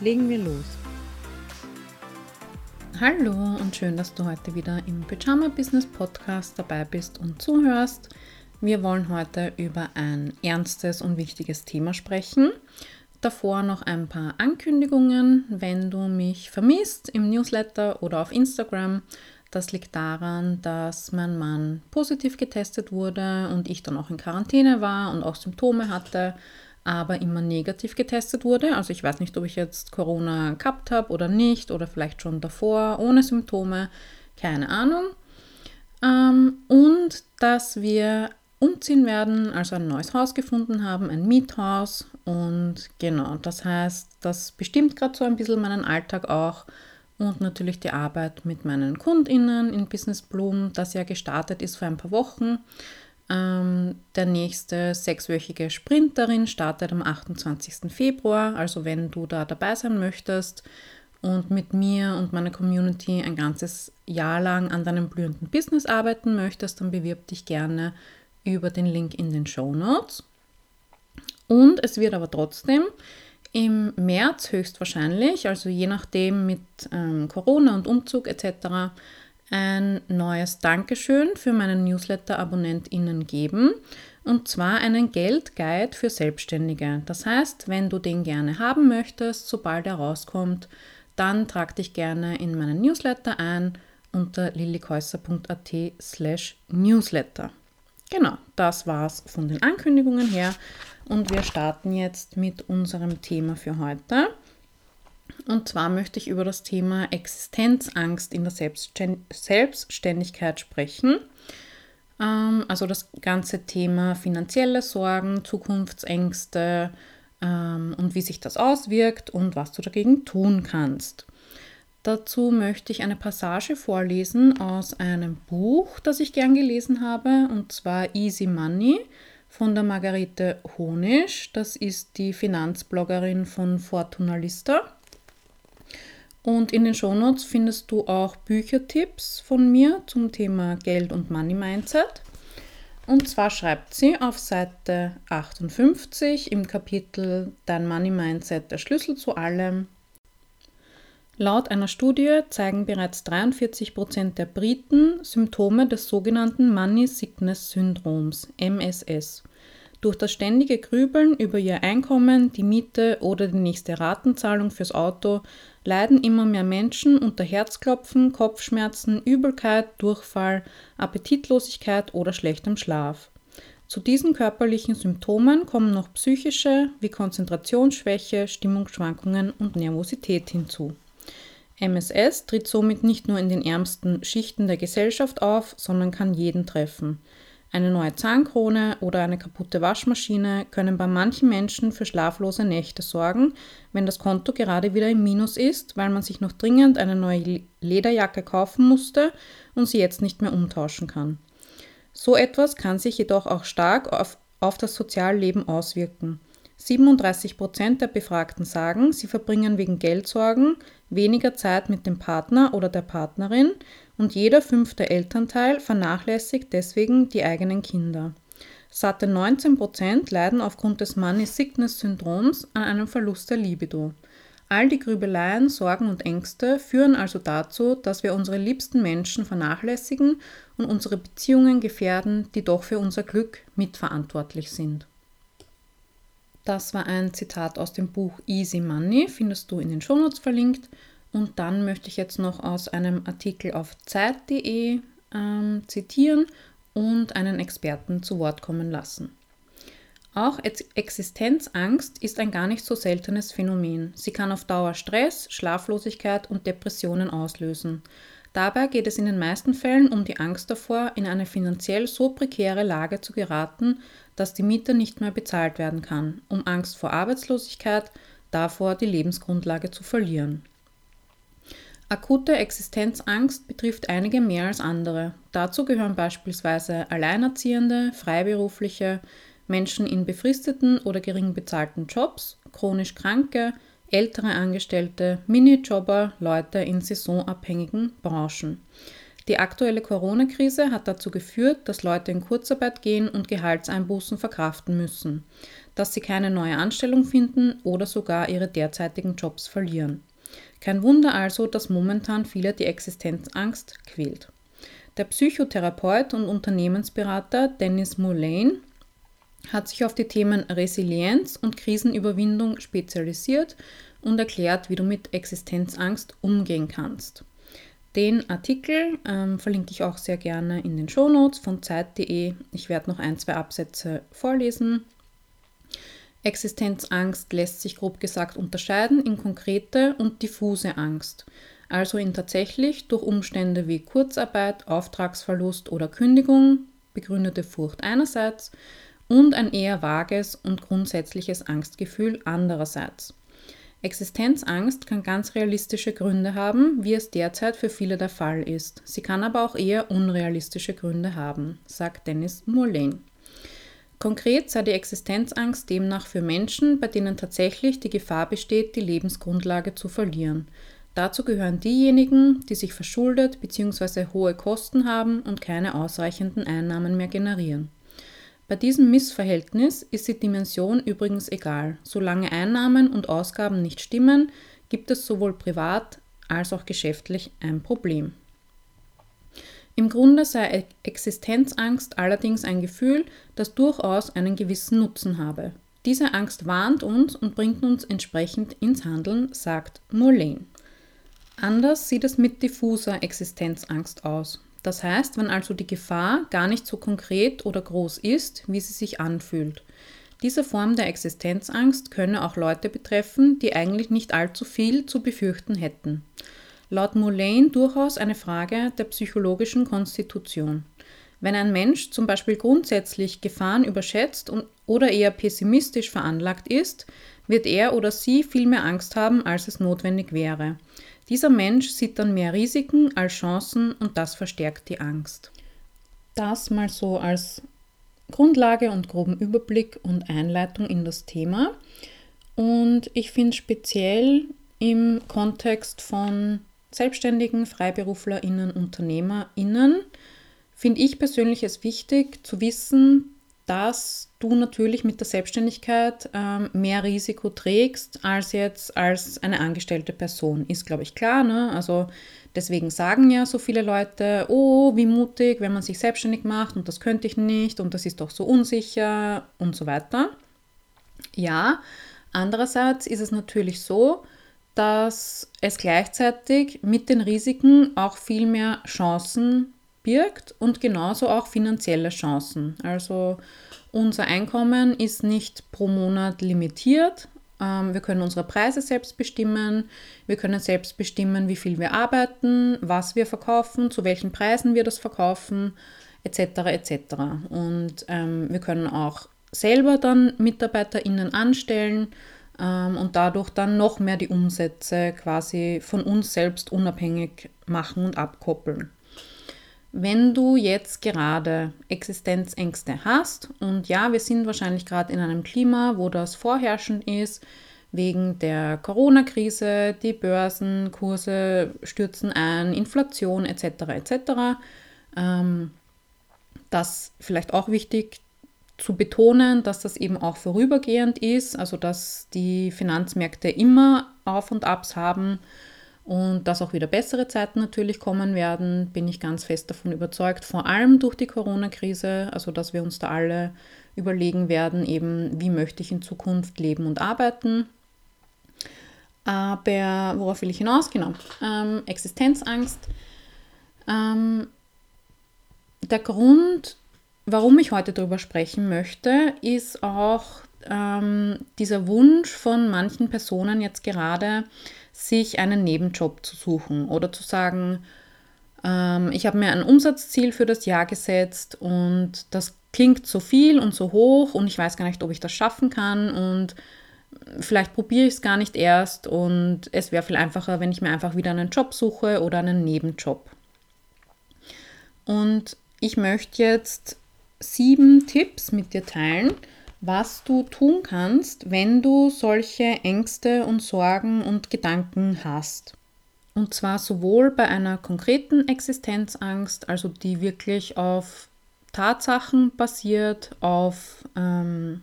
Legen wir los. Hallo und schön, dass du heute wieder im Pyjama Business Podcast dabei bist und zuhörst. Wir wollen heute über ein ernstes und wichtiges Thema sprechen. Davor noch ein paar Ankündigungen. Wenn du mich vermisst im Newsletter oder auf Instagram, das liegt daran, dass mein Mann positiv getestet wurde und ich dann auch in Quarantäne war und auch Symptome hatte, aber immer negativ getestet wurde. Also ich weiß nicht, ob ich jetzt Corona gehabt habe oder nicht oder vielleicht schon davor ohne Symptome, keine Ahnung. Ähm, und dass wir umziehen werden, also ein neues Haus gefunden haben, ein Miethaus. Und genau, das heißt, das bestimmt gerade so ein bisschen meinen Alltag auch und natürlich die Arbeit mit meinen KundInnen in Business Bloom, das ja gestartet ist vor ein paar Wochen. Ähm, der nächste sechswöchige Sprinterin startet am 28. Februar. Also wenn du da dabei sein möchtest und mit mir und meiner Community ein ganzes Jahr lang an deinem blühenden Business arbeiten möchtest, dann bewirb dich gerne über den Link in den Show Notes. Und es wird aber trotzdem im März höchstwahrscheinlich, also je nachdem mit ähm, Corona und Umzug etc., ein neues Dankeschön für meinen Newsletter-AbonnentInnen geben. Und zwar einen Geldguide für Selbstständige. Das heißt, wenn du den gerne haben möchtest, sobald er rauskommt, dann trag dich gerne in meinen Newsletter ein unter lillikäusser.at slash newsletter. Genau, das war's von den Ankündigungen her. Und wir starten jetzt mit unserem Thema für heute. Und zwar möchte ich über das Thema Existenzangst in der Selbstständigkeit sprechen. Ähm, also das ganze Thema finanzielle Sorgen, Zukunftsängste ähm, und wie sich das auswirkt und was du dagegen tun kannst. Dazu möchte ich eine Passage vorlesen aus einem Buch, das ich gern gelesen habe, und zwar Easy Money von der Margarete Honisch. Das ist die Finanzbloggerin von Fortuna Lista. Und in den Shownotes findest du auch Büchertipps von mir zum Thema Geld und Money Mindset. Und zwar schreibt sie auf Seite 58 im Kapitel Dein Money Mindset, der Schlüssel zu allem. Laut einer Studie zeigen bereits 43 Prozent der Briten Symptome des sogenannten Money Sickness Syndroms, MSS. Durch das ständige Grübeln über ihr Einkommen, die Miete oder die nächste Ratenzahlung fürs Auto leiden immer mehr Menschen unter Herzklopfen, Kopfschmerzen, Übelkeit, Durchfall, Appetitlosigkeit oder schlechtem Schlaf. Zu diesen körperlichen Symptomen kommen noch psychische wie Konzentrationsschwäche, Stimmungsschwankungen und Nervosität hinzu. MSS tritt somit nicht nur in den ärmsten Schichten der Gesellschaft auf, sondern kann jeden treffen. Eine neue Zahnkrone oder eine kaputte Waschmaschine können bei manchen Menschen für schlaflose Nächte sorgen, wenn das Konto gerade wieder im Minus ist, weil man sich noch dringend eine neue Lederjacke kaufen musste und sie jetzt nicht mehr umtauschen kann. So etwas kann sich jedoch auch stark auf, auf das Sozialleben auswirken. 37 Prozent der Befragten sagen, sie verbringen wegen Geldsorgen weniger Zeit mit dem Partner oder der Partnerin und jeder fünfte Elternteil vernachlässigt deswegen die eigenen Kinder. Satte 19 Prozent leiden aufgrund des Money-Sickness-Syndroms an einem Verlust der Libido. All die Grübeleien, Sorgen und Ängste führen also dazu, dass wir unsere liebsten Menschen vernachlässigen und unsere Beziehungen gefährden, die doch für unser Glück mitverantwortlich sind. Das war ein Zitat aus dem Buch Easy Money, findest du in den Shownotes verlinkt. Und dann möchte ich jetzt noch aus einem Artikel auf Zeit.de ähm, zitieren und einen Experten zu Wort kommen lassen. Auch Existenzangst ist ein gar nicht so seltenes Phänomen. Sie kann auf Dauer Stress, Schlaflosigkeit und Depressionen auslösen. Dabei geht es in den meisten Fällen um die Angst davor, in eine finanziell so prekäre Lage zu geraten, dass die Miete nicht mehr bezahlt werden kann, um Angst vor Arbeitslosigkeit, davor, die Lebensgrundlage zu verlieren. Akute Existenzangst betrifft einige mehr als andere. Dazu gehören beispielsweise Alleinerziehende, Freiberufliche, Menschen in befristeten oder gering bezahlten Jobs, chronisch Kranke, ältere Angestellte, Minijobber, Leute in saisonabhängigen Branchen. Die aktuelle Corona-Krise hat dazu geführt, dass Leute in Kurzarbeit gehen und Gehaltseinbußen verkraften müssen, dass sie keine neue Anstellung finden oder sogar ihre derzeitigen Jobs verlieren. Kein Wunder also, dass momentan viele die Existenzangst quält. Der Psychotherapeut und Unternehmensberater Dennis Mullane hat sich auf die Themen Resilienz und Krisenüberwindung spezialisiert und erklärt, wie du mit Existenzangst umgehen kannst. Den Artikel ähm, verlinke ich auch sehr gerne in den Shownotes von Zeit.de. Ich werde noch ein, zwei Absätze vorlesen. Existenzangst lässt sich grob gesagt unterscheiden in konkrete und diffuse Angst, also in tatsächlich durch Umstände wie Kurzarbeit, Auftragsverlust oder Kündigung begründete Furcht einerseits und ein eher vages und grundsätzliches Angstgefühl andererseits. Existenzangst kann ganz realistische Gründe haben, wie es derzeit für viele der Fall ist. Sie kann aber auch eher unrealistische Gründe haben, sagt Dennis Mullane. Konkret sei die Existenzangst demnach für Menschen, bei denen tatsächlich die Gefahr besteht, die Lebensgrundlage zu verlieren. Dazu gehören diejenigen, die sich verschuldet bzw. hohe Kosten haben und keine ausreichenden Einnahmen mehr generieren. Bei diesem Missverhältnis ist die Dimension übrigens egal. Solange Einnahmen und Ausgaben nicht stimmen, gibt es sowohl privat als auch geschäftlich ein Problem. Im Grunde sei Existenzangst allerdings ein Gefühl, das durchaus einen gewissen Nutzen habe. Diese Angst warnt uns und bringt uns entsprechend ins Handeln, sagt Mullane. Anders sieht es mit diffuser Existenzangst aus. Das heißt, wenn also die Gefahr gar nicht so konkret oder groß ist, wie sie sich anfühlt. Diese Form der Existenzangst könne auch Leute betreffen, die eigentlich nicht allzu viel zu befürchten hätten laut Mullane durchaus eine Frage der psychologischen Konstitution. Wenn ein Mensch zum Beispiel grundsätzlich Gefahren überschätzt und, oder eher pessimistisch veranlagt ist, wird er oder sie viel mehr Angst haben, als es notwendig wäre. Dieser Mensch sieht dann mehr Risiken als Chancen und das verstärkt die Angst. Das mal so als Grundlage und groben Überblick und Einleitung in das Thema. Und ich finde speziell im Kontext von Selbstständigen, FreiberuflerInnen, UnternehmerInnen finde ich persönlich es wichtig zu wissen, dass du natürlich mit der Selbstständigkeit ähm, mehr Risiko trägst als jetzt als eine angestellte Person. Ist, glaube ich, klar. Ne? Also deswegen sagen ja so viele Leute, oh, wie mutig, wenn man sich selbstständig macht und das könnte ich nicht und das ist doch so unsicher und so weiter. Ja, andererseits ist es natürlich so, dass es gleichzeitig mit den Risiken auch viel mehr Chancen birgt und genauso auch finanzielle Chancen. Also unser Einkommen ist nicht pro Monat limitiert. Ähm, wir können unsere Preise selbst bestimmen. Wir können selbst bestimmen, wie viel wir arbeiten, was wir verkaufen, zu welchen Preisen wir das verkaufen, etc. etc. Und ähm, wir können auch selber dann MitarbeiterInnen anstellen und dadurch dann noch mehr die Umsätze quasi von uns selbst unabhängig machen und abkoppeln. Wenn du jetzt gerade Existenzängste hast, und ja, wir sind wahrscheinlich gerade in einem Klima, wo das vorherrschend ist, wegen der Corona-Krise, die Börsenkurse stürzen ein, Inflation etc. etc. Ähm, das vielleicht auch wichtig zu betonen, dass das eben auch vorübergehend ist, also dass die Finanzmärkte immer Auf und Abs haben und dass auch wieder bessere Zeiten natürlich kommen werden, bin ich ganz fest davon überzeugt, vor allem durch die Corona-Krise, also dass wir uns da alle überlegen werden, eben wie möchte ich in Zukunft leben und arbeiten. Aber worauf will ich hinaus? Genau, ähm, Existenzangst. Ähm, der Grund, Warum ich heute darüber sprechen möchte, ist auch ähm, dieser Wunsch von manchen Personen jetzt gerade, sich einen Nebenjob zu suchen oder zu sagen, ähm, ich habe mir ein Umsatzziel für das Jahr gesetzt und das klingt so viel und so hoch und ich weiß gar nicht, ob ich das schaffen kann und vielleicht probiere ich es gar nicht erst und es wäre viel einfacher, wenn ich mir einfach wieder einen Job suche oder einen Nebenjob. Und ich möchte jetzt sieben Tipps mit dir teilen, was du tun kannst, wenn du solche Ängste und Sorgen und Gedanken hast. Und zwar sowohl bei einer konkreten Existenzangst, also die wirklich auf Tatsachen basiert, auf ähm,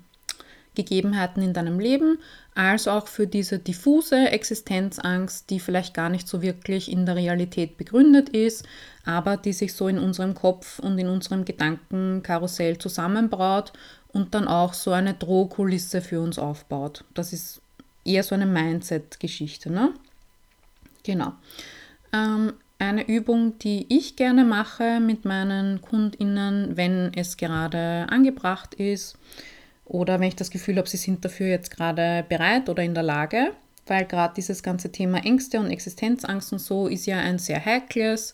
Gegebenheiten in deinem Leben, als auch für diese diffuse Existenzangst, die vielleicht gar nicht so wirklich in der Realität begründet ist, aber die sich so in unserem Kopf und in unserem Gedankenkarussell zusammenbraut und dann auch so eine Drohkulisse für uns aufbaut. Das ist eher so eine Mindset-Geschichte. Ne? Genau. Ähm, eine Übung, die ich gerne mache mit meinen KundInnen, wenn es gerade angebracht ist oder wenn ich das Gefühl habe, sie sind dafür jetzt gerade bereit oder in der Lage, weil gerade dieses ganze Thema Ängste und Existenzangst und so ist ja ein sehr heikles.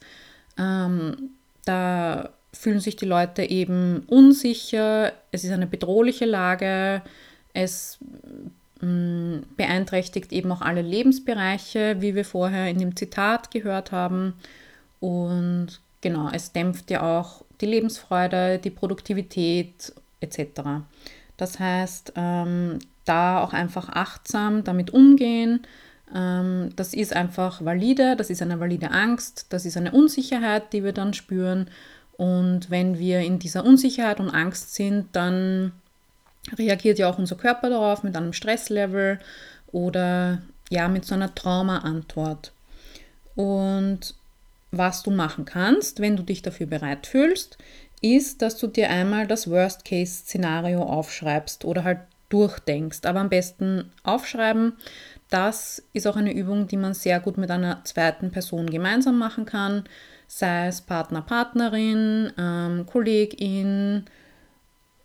Ähm, da fühlen sich die Leute eben unsicher, es ist eine bedrohliche Lage, es mm, beeinträchtigt eben auch alle Lebensbereiche, wie wir vorher in dem Zitat gehört haben. Und genau, es dämpft ja auch die Lebensfreude, die Produktivität etc. Das heißt, ähm, da auch einfach achtsam damit umgehen. Ähm, das ist einfach valide, das ist eine valide Angst, das ist eine Unsicherheit, die wir dann spüren. Und wenn wir in dieser Unsicherheit und Angst sind, dann reagiert ja auch unser Körper darauf mit einem Stresslevel oder ja mit so einer Traumaantwort. Und was du machen kannst, wenn du dich dafür bereit fühlst, ist, dass du dir einmal das Worst-Case-Szenario aufschreibst oder halt durchdenkst. Aber am besten aufschreiben. Das ist auch eine Übung, die man sehr gut mit einer zweiten Person gemeinsam machen kann sei es Partner, Partnerin, ähm, Kollegin,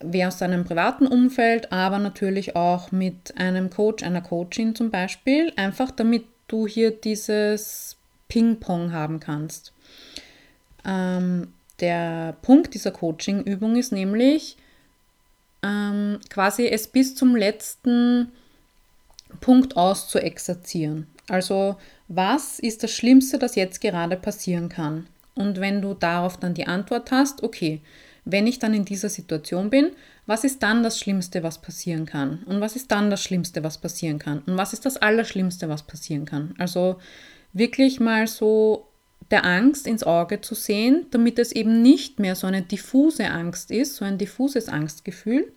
wer aus seinem privaten Umfeld, aber natürlich auch mit einem Coach, einer Coachin zum Beispiel, einfach damit du hier dieses Ping-Pong haben kannst. Ähm, der Punkt dieser Coaching-Übung ist nämlich ähm, quasi es bis zum letzten Punkt auszuexerzieren. Also was ist das Schlimmste, das jetzt gerade passieren kann? Und wenn du darauf dann die Antwort hast, okay, wenn ich dann in dieser Situation bin, was ist dann das Schlimmste, was passieren kann? Und was ist dann das Schlimmste, was passieren kann? Und was ist das Allerschlimmste, was passieren kann? Also wirklich mal so der Angst ins Auge zu sehen, damit es eben nicht mehr so eine diffuse Angst ist, so ein diffuses Angstgefühl,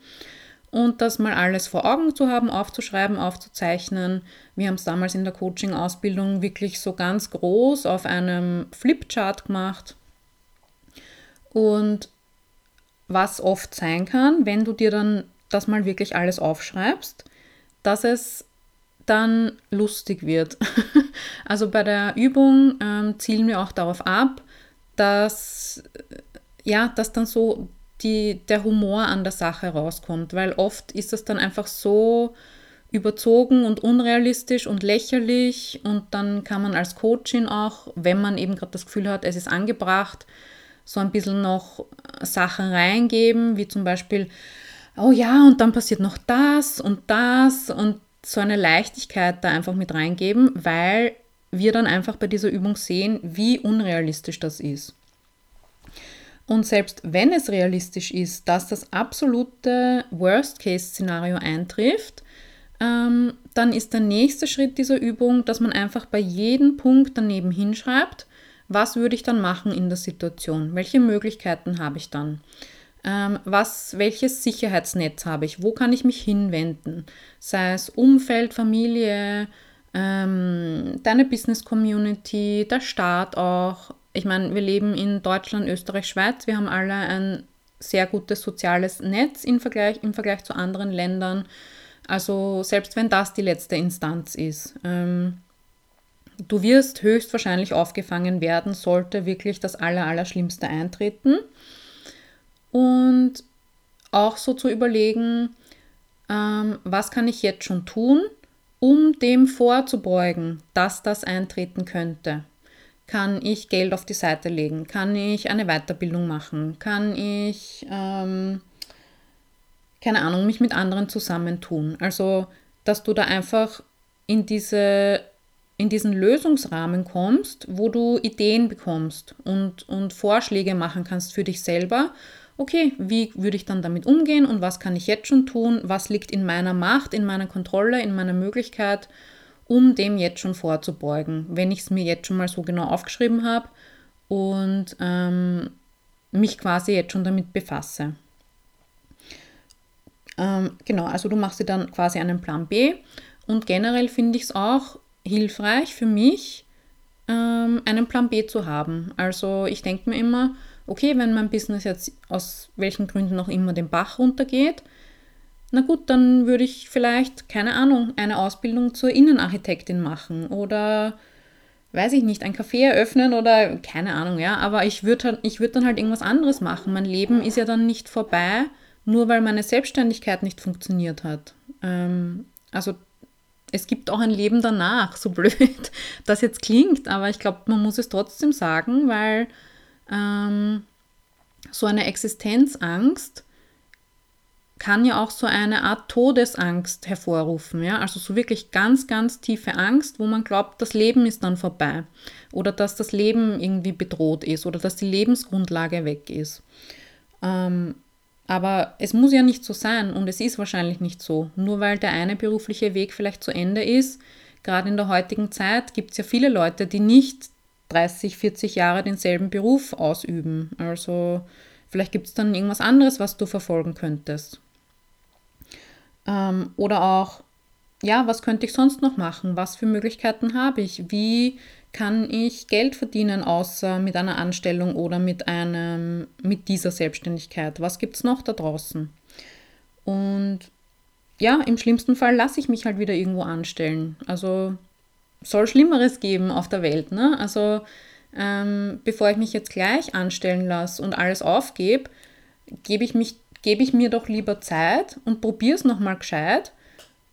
und das mal alles vor Augen zu haben, aufzuschreiben, aufzuzeichnen. Wir haben es damals in der Coaching-Ausbildung wirklich so ganz groß auf einem Flipchart gemacht. Und was oft sein kann, wenn du dir dann das mal wirklich alles aufschreibst, dass es dann lustig wird. also bei der Übung ähm, zielen wir auch darauf ab, dass ja, dass dann so die, der Humor an der Sache rauskommt, weil oft ist das dann einfach so überzogen und unrealistisch und lächerlich und dann kann man als Coachin auch, wenn man eben gerade das Gefühl hat, es ist angebracht, so ein bisschen noch Sachen reingeben, wie zum Beispiel, oh ja, und dann passiert noch das und das und so eine Leichtigkeit da einfach mit reingeben, weil wir dann einfach bei dieser Übung sehen, wie unrealistisch das ist. Und selbst wenn es realistisch ist, dass das absolute Worst-Case-Szenario eintrifft, ähm, dann ist der nächste Schritt dieser Übung, dass man einfach bei jedem Punkt daneben hinschreibt, was würde ich dann machen in der Situation? Welche Möglichkeiten habe ich dann? Ähm, was, welches Sicherheitsnetz habe ich? Wo kann ich mich hinwenden? Sei es Umfeld, Familie, ähm, deine Business Community, der Staat auch, ich meine, wir leben in Deutschland, Österreich, Schweiz. Wir haben alle ein sehr gutes soziales Netz im Vergleich, im Vergleich zu anderen Ländern. Also selbst wenn das die letzte Instanz ist. Ähm, du wirst höchstwahrscheinlich aufgefangen werden, sollte wirklich das Allerallerschlimmste eintreten. Und auch so zu überlegen, ähm, was kann ich jetzt schon tun, um dem vorzubeugen, dass das eintreten könnte. Kann ich Geld auf die Seite legen? Kann ich eine Weiterbildung machen? Kann ich, ähm, keine Ahnung, mich mit anderen zusammentun? Also dass du da einfach in, diese, in diesen Lösungsrahmen kommst, wo du Ideen bekommst und, und Vorschläge machen kannst für dich selber. Okay, wie würde ich dann damit umgehen und was kann ich jetzt schon tun? Was liegt in meiner Macht, in meiner Kontrolle, in meiner Möglichkeit, um dem jetzt schon vorzubeugen, wenn ich es mir jetzt schon mal so genau aufgeschrieben habe und ähm, mich quasi jetzt schon damit befasse. Ähm, genau, also du machst dir dann quasi einen Plan B und generell finde ich es auch hilfreich für mich, ähm, einen Plan B zu haben. Also ich denke mir immer, okay, wenn mein Business jetzt aus welchen Gründen auch immer den Bach runtergeht, na gut, dann würde ich vielleicht, keine Ahnung, eine Ausbildung zur Innenarchitektin machen oder weiß ich nicht, ein Café eröffnen oder keine Ahnung, ja, aber ich würde halt, ich würd dann halt irgendwas anderes machen. Mein Leben ist ja dann nicht vorbei, nur weil meine Selbstständigkeit nicht funktioniert hat. Ähm, also es gibt auch ein Leben danach, so blöd das jetzt klingt, aber ich glaube, man muss es trotzdem sagen, weil ähm, so eine Existenzangst kann ja auch so eine Art Todesangst hervorrufen, ja, also so wirklich ganz, ganz tiefe Angst, wo man glaubt, das Leben ist dann vorbei oder dass das Leben irgendwie bedroht ist oder dass die Lebensgrundlage weg ist. Ähm, aber es muss ja nicht so sein und es ist wahrscheinlich nicht so. Nur weil der eine berufliche Weg vielleicht zu Ende ist, gerade in der heutigen Zeit gibt es ja viele Leute, die nicht 30, 40 Jahre denselben Beruf ausüben. Also vielleicht gibt es dann irgendwas anderes, was du verfolgen könntest. Ähm, oder auch, ja, was könnte ich sonst noch machen? Was für Möglichkeiten habe ich? Wie kann ich Geld verdienen, außer mit einer Anstellung oder mit, einem, mit dieser Selbstständigkeit? Was gibt es noch da draußen? Und ja, im schlimmsten Fall lasse ich mich halt wieder irgendwo anstellen. Also soll Schlimmeres geben auf der Welt. Ne? Also ähm, bevor ich mich jetzt gleich anstellen lasse und alles aufgebe, gebe ich gebe ich mir doch lieber Zeit und probiere es nochmal gescheit.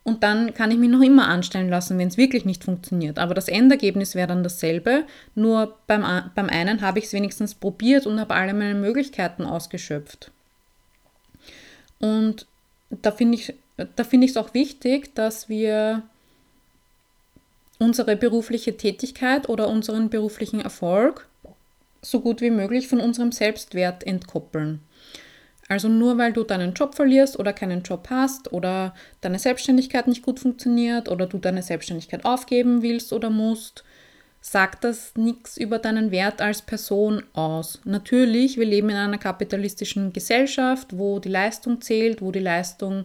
Und dann kann ich mich noch immer anstellen lassen, wenn es wirklich nicht funktioniert. Aber das Endergebnis wäre dann dasselbe. Nur beim, beim einen habe ich es wenigstens probiert und habe alle meine Möglichkeiten ausgeschöpft. Und da finde ich da finde ich es auch wichtig, dass wir unsere berufliche Tätigkeit oder unseren beruflichen Erfolg so gut wie möglich von unserem Selbstwert entkoppeln. Also nur weil du deinen Job verlierst oder keinen Job hast oder deine Selbstständigkeit nicht gut funktioniert oder du deine Selbstständigkeit aufgeben willst oder musst, sagt das nichts über deinen Wert als Person aus. Natürlich, wir leben in einer kapitalistischen Gesellschaft, wo die Leistung zählt, wo die Leistung,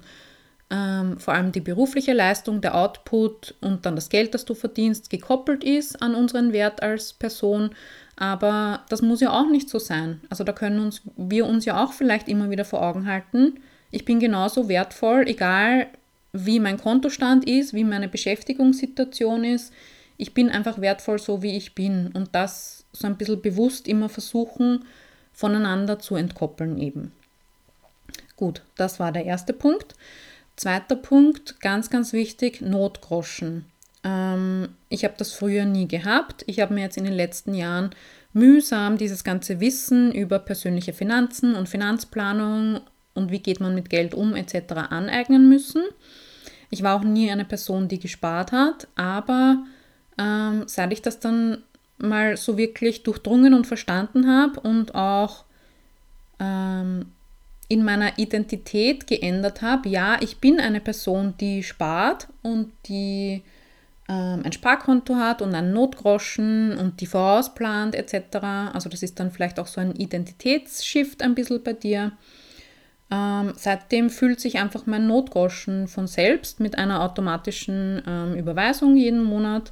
ähm, vor allem die berufliche Leistung, der Output und dann das Geld, das du verdienst, gekoppelt ist an unseren Wert als Person. Aber das muss ja auch nicht so sein. Also da können uns, wir uns ja auch vielleicht immer wieder vor Augen halten, ich bin genauso wertvoll, egal wie mein Kontostand ist, wie meine Beschäftigungssituation ist. Ich bin einfach wertvoll so, wie ich bin. Und das so ein bisschen bewusst immer versuchen, voneinander zu entkoppeln eben. Gut, das war der erste Punkt. Zweiter Punkt, ganz, ganz wichtig, Notgroschen. Ähm, ich habe das früher nie gehabt. Ich habe mir jetzt in den letzten Jahren mühsam dieses ganze Wissen über persönliche Finanzen und Finanzplanung und wie geht man mit Geld um etc. aneignen müssen. Ich war auch nie eine Person, die gespart hat, aber ähm, seit ich das dann mal so wirklich durchdrungen und verstanden habe und auch ähm, in meiner Identität geändert habe, ja, ich bin eine Person, die spart und die ähm, ein Sparkonto hat und einen Notgroschen und die vorausplant etc. Also das ist dann vielleicht auch so ein Identitätsshift ein bisschen bei dir. Ähm, seitdem fühlt sich einfach mein Notgroschen von selbst mit einer automatischen ähm, Überweisung jeden Monat.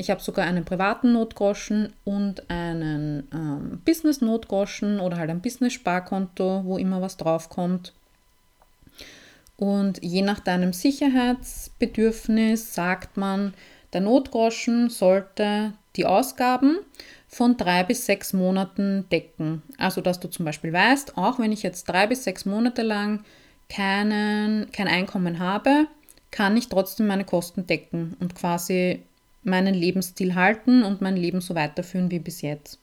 Ich habe sogar einen privaten Notgroschen und einen ähm, Business-Notgroschen oder halt ein Business-Sparkonto, wo immer was draufkommt. Und je nach deinem Sicherheitsbedürfnis sagt man, der Notgroschen sollte die Ausgaben von drei bis sechs Monaten decken. Also dass du zum Beispiel weißt, auch wenn ich jetzt drei bis sechs Monate lang keinen, kein Einkommen habe, kann ich trotzdem meine Kosten decken und quasi meinen Lebensstil halten und mein Leben so weiterführen wie bis jetzt.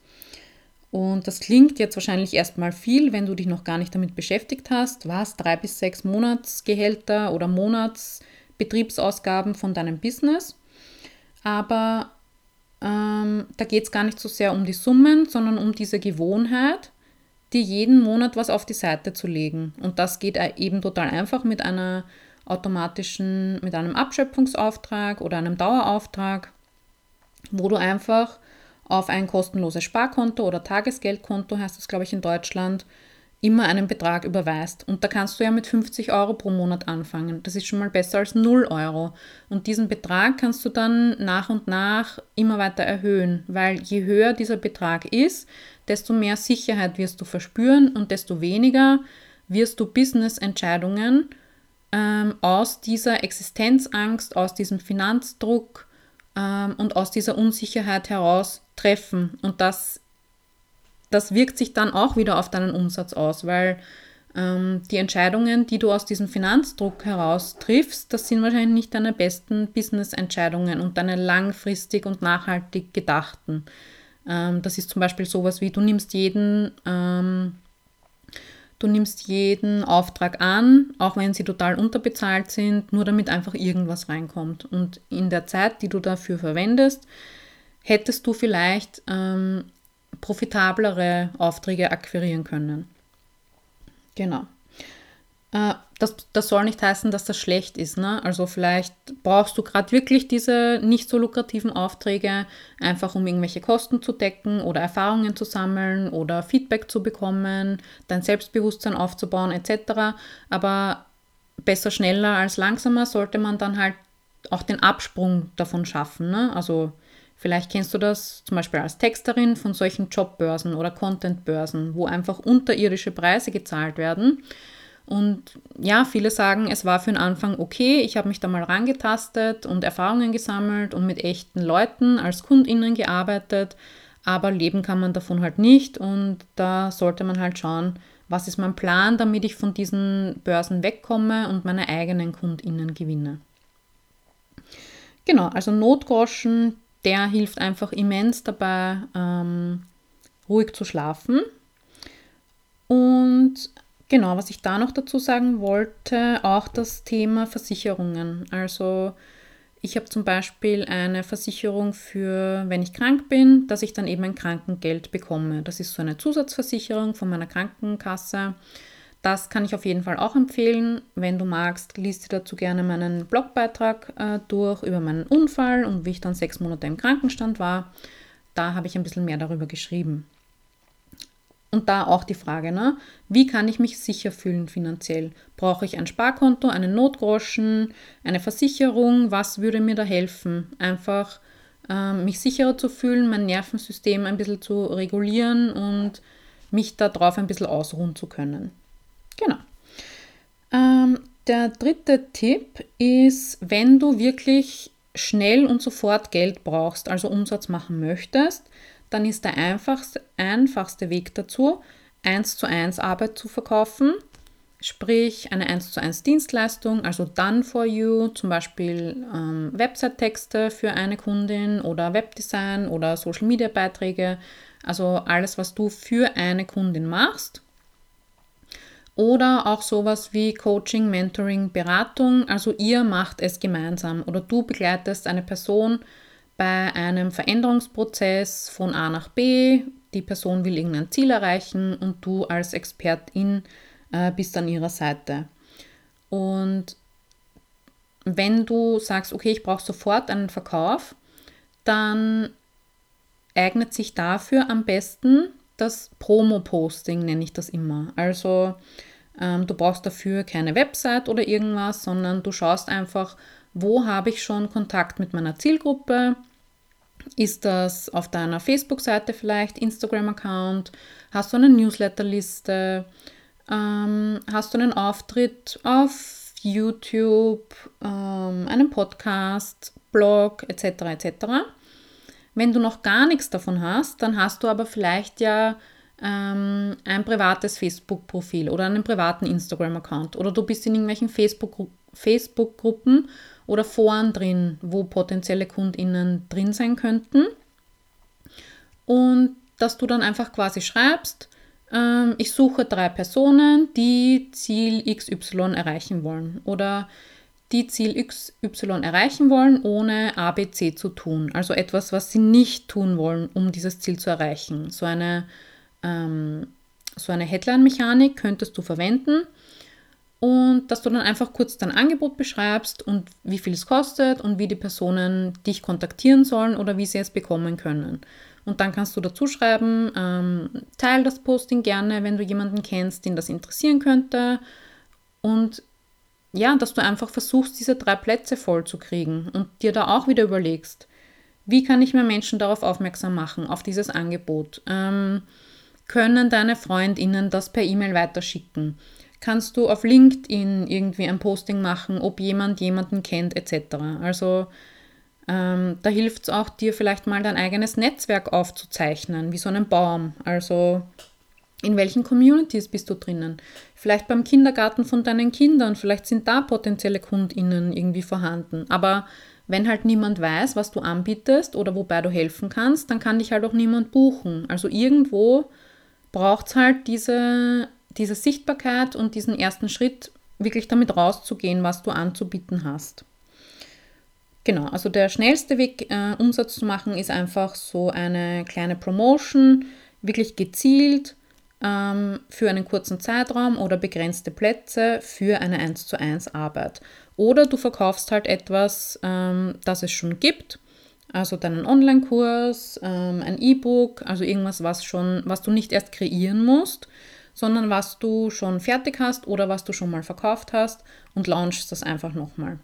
Und das klingt jetzt wahrscheinlich erstmal viel, wenn du dich noch gar nicht damit beschäftigt hast. Was? Drei bis sechs Monatsgehälter oder Monats Betriebsausgaben von deinem Business. Aber ähm, da geht es gar nicht so sehr um die Summen, sondern um diese Gewohnheit, dir jeden Monat was auf die Seite zu legen. Und das geht eben total einfach mit einer automatischen, mit einem Abschöpfungsauftrag oder einem Dauerauftrag, wo du einfach auf ein kostenloses Sparkonto oder Tagesgeldkonto, heißt das glaube ich in Deutschland, immer einen Betrag überweist. Und da kannst du ja mit 50 Euro pro Monat anfangen. Das ist schon mal besser als 0 Euro. Und diesen Betrag kannst du dann nach und nach immer weiter erhöhen, weil je höher dieser Betrag ist, desto mehr Sicherheit wirst du verspüren und desto weniger wirst du Business-Entscheidungen ähm, aus dieser Existenzangst, aus diesem Finanzdruck ähm, und aus dieser Unsicherheit heraus treffen. Und das das wirkt sich dann auch wieder auf deinen Umsatz aus, weil ähm, die Entscheidungen, die du aus diesem Finanzdruck heraus triffst, das sind wahrscheinlich nicht deine besten Business-Entscheidungen und deine langfristig und nachhaltig gedachten. Ähm, das ist zum Beispiel sowas wie, du nimmst jeden, ähm, du nimmst jeden Auftrag an, auch wenn sie total unterbezahlt sind, nur damit einfach irgendwas reinkommt. Und in der Zeit, die du dafür verwendest, hättest du vielleicht ähm, profitablere Aufträge akquirieren können. Genau. Äh, das, das soll nicht heißen, dass das schlecht ist. Ne? Also vielleicht brauchst du gerade wirklich diese nicht so lukrativen Aufträge, einfach um irgendwelche Kosten zu decken oder Erfahrungen zu sammeln oder Feedback zu bekommen, dein Selbstbewusstsein aufzubauen etc. Aber besser schneller als langsamer sollte man dann halt auch den Absprung davon schaffen. Ne? Also Vielleicht kennst du das zum Beispiel als Texterin von solchen Jobbörsen oder Contentbörsen, wo einfach unterirdische Preise gezahlt werden. Und ja, viele sagen, es war für den Anfang okay, ich habe mich da mal rangetastet und Erfahrungen gesammelt und mit echten Leuten als Kundinnen gearbeitet, aber leben kann man davon halt nicht und da sollte man halt schauen, was ist mein Plan, damit ich von diesen Börsen wegkomme und meine eigenen Kundinnen gewinne. Genau, also Notgroschen, der hilft einfach immens dabei, ähm, ruhig zu schlafen. Und genau, was ich da noch dazu sagen wollte, auch das Thema Versicherungen. Also ich habe zum Beispiel eine Versicherung für, wenn ich krank bin, dass ich dann eben ein Krankengeld bekomme. Das ist so eine Zusatzversicherung von meiner Krankenkasse. Das kann ich auf jeden Fall auch empfehlen. Wenn du magst, liest dir dazu gerne meinen Blogbeitrag äh, durch über meinen Unfall und wie ich dann sechs Monate im Krankenstand war. Da habe ich ein bisschen mehr darüber geschrieben. Und da auch die Frage, ne? wie kann ich mich sicher fühlen finanziell? Brauche ich ein Sparkonto, einen Notgroschen, eine Versicherung? Was würde mir da helfen? Einfach äh, mich sicherer zu fühlen, mein Nervensystem ein bisschen zu regulieren und mich darauf ein bisschen ausruhen zu können. Genau. Ähm, der dritte Tipp ist, wenn du wirklich schnell und sofort Geld brauchst, also Umsatz machen möchtest, dann ist der einfachste, einfachste Weg dazu, 1 zu 1 Arbeit zu verkaufen, sprich eine 1 zu 1 Dienstleistung, also Done for You, zum Beispiel ähm, Website-Texte für eine Kundin oder Webdesign oder Social-Media-Beiträge, also alles, was du für eine Kundin machst oder auch sowas wie Coaching, Mentoring, Beratung. Also ihr macht es gemeinsam oder du begleitest eine Person bei einem Veränderungsprozess von A nach B. Die Person will irgendein Ziel erreichen und du als Expertin äh, bist an ihrer Seite. Und wenn du sagst, okay, ich brauche sofort einen Verkauf, dann eignet sich dafür am besten das Promo-Posting, nenne ich das immer. Also ähm, du brauchst dafür keine Website oder irgendwas, sondern du schaust einfach, wo habe ich schon Kontakt mit meiner Zielgruppe. Ist das auf deiner Facebook-Seite vielleicht, Instagram-Account? Hast du eine Newsletterliste? Ähm, hast du einen Auftritt auf YouTube, ähm, einen Podcast, Blog etc. etc. Wenn du noch gar nichts davon hast, dann hast du aber vielleicht ja ähm, ein privates Facebook-Profil oder einen privaten Instagram-Account oder du bist in irgendwelchen Facebook-Gruppen oder Foren drin, wo potenzielle KundInnen drin sein könnten. Und dass du dann einfach quasi schreibst, ähm, ich suche drei Personen, die Ziel XY erreichen wollen oder die Ziel XY erreichen wollen, ohne ABC zu tun. Also etwas, was sie nicht tun wollen, um dieses Ziel zu erreichen. So eine, ähm, so eine Headline-Mechanik könntest du verwenden und dass du dann einfach kurz dein Angebot beschreibst und wie viel es kostet und wie die Personen dich kontaktieren sollen oder wie sie es bekommen können. Und dann kannst du dazu schreiben, ähm, teil das Posting gerne, wenn du jemanden kennst, den das interessieren könnte. Und ja, dass du einfach versuchst, diese drei Plätze voll zu kriegen und dir da auch wieder überlegst, wie kann ich mehr Menschen darauf aufmerksam machen, auf dieses Angebot? Ähm, können deine Freundinnen das per E-Mail weiterschicken? Kannst du auf LinkedIn irgendwie ein Posting machen, ob jemand jemanden kennt, etc. Also ähm, da hilft es auch, dir vielleicht mal dein eigenes Netzwerk aufzuzeichnen, wie so einen Baum. Also in welchen Communities bist du drinnen? Vielleicht beim Kindergarten von deinen Kindern, vielleicht sind da potenzielle KundInnen irgendwie vorhanden. Aber wenn halt niemand weiß, was du anbietest oder wobei du helfen kannst, dann kann dich halt auch niemand buchen. Also irgendwo braucht es halt diese, diese Sichtbarkeit und diesen ersten Schritt, wirklich damit rauszugehen, was du anzubieten hast. Genau, also der schnellste Weg, äh, Umsatz zu machen, ist einfach so eine kleine Promotion, wirklich gezielt ähm, für einen kurzen Zeitraum oder begrenzte Plätze für eine 1 zu 1 Arbeit. Oder du verkaufst halt etwas, ähm, das es schon gibt, also deinen Online-Kurs, ähm, ein E-Book, also irgendwas, was, schon, was du nicht erst kreieren musst, sondern was du schon fertig hast oder was du schon mal verkauft hast und launchst das einfach nochmal.